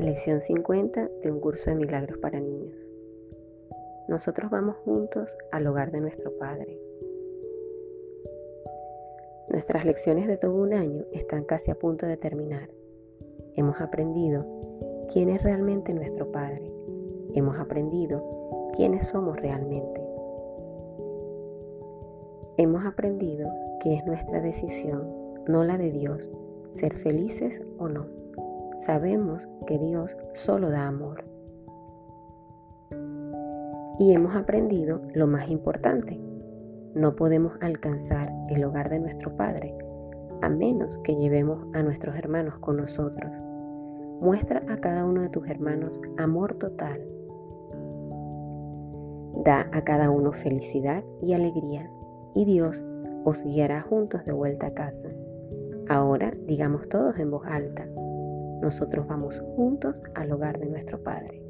Lección 50 de un curso de milagros para niños. Nosotros vamos juntos al hogar de nuestro Padre. Nuestras lecciones de todo un año están casi a punto de terminar. Hemos aprendido quién es realmente nuestro Padre. Hemos aprendido quiénes somos realmente. Hemos aprendido que es nuestra decisión, no la de Dios, ser felices o no. Sabemos que Dios solo da amor. Y hemos aprendido lo más importante. No podemos alcanzar el hogar de nuestro Padre a menos que llevemos a nuestros hermanos con nosotros. Muestra a cada uno de tus hermanos amor total. Da a cada uno felicidad y alegría y Dios os guiará juntos de vuelta a casa. Ahora digamos todos en voz alta, nosotros vamos juntos al hogar de nuestro Padre.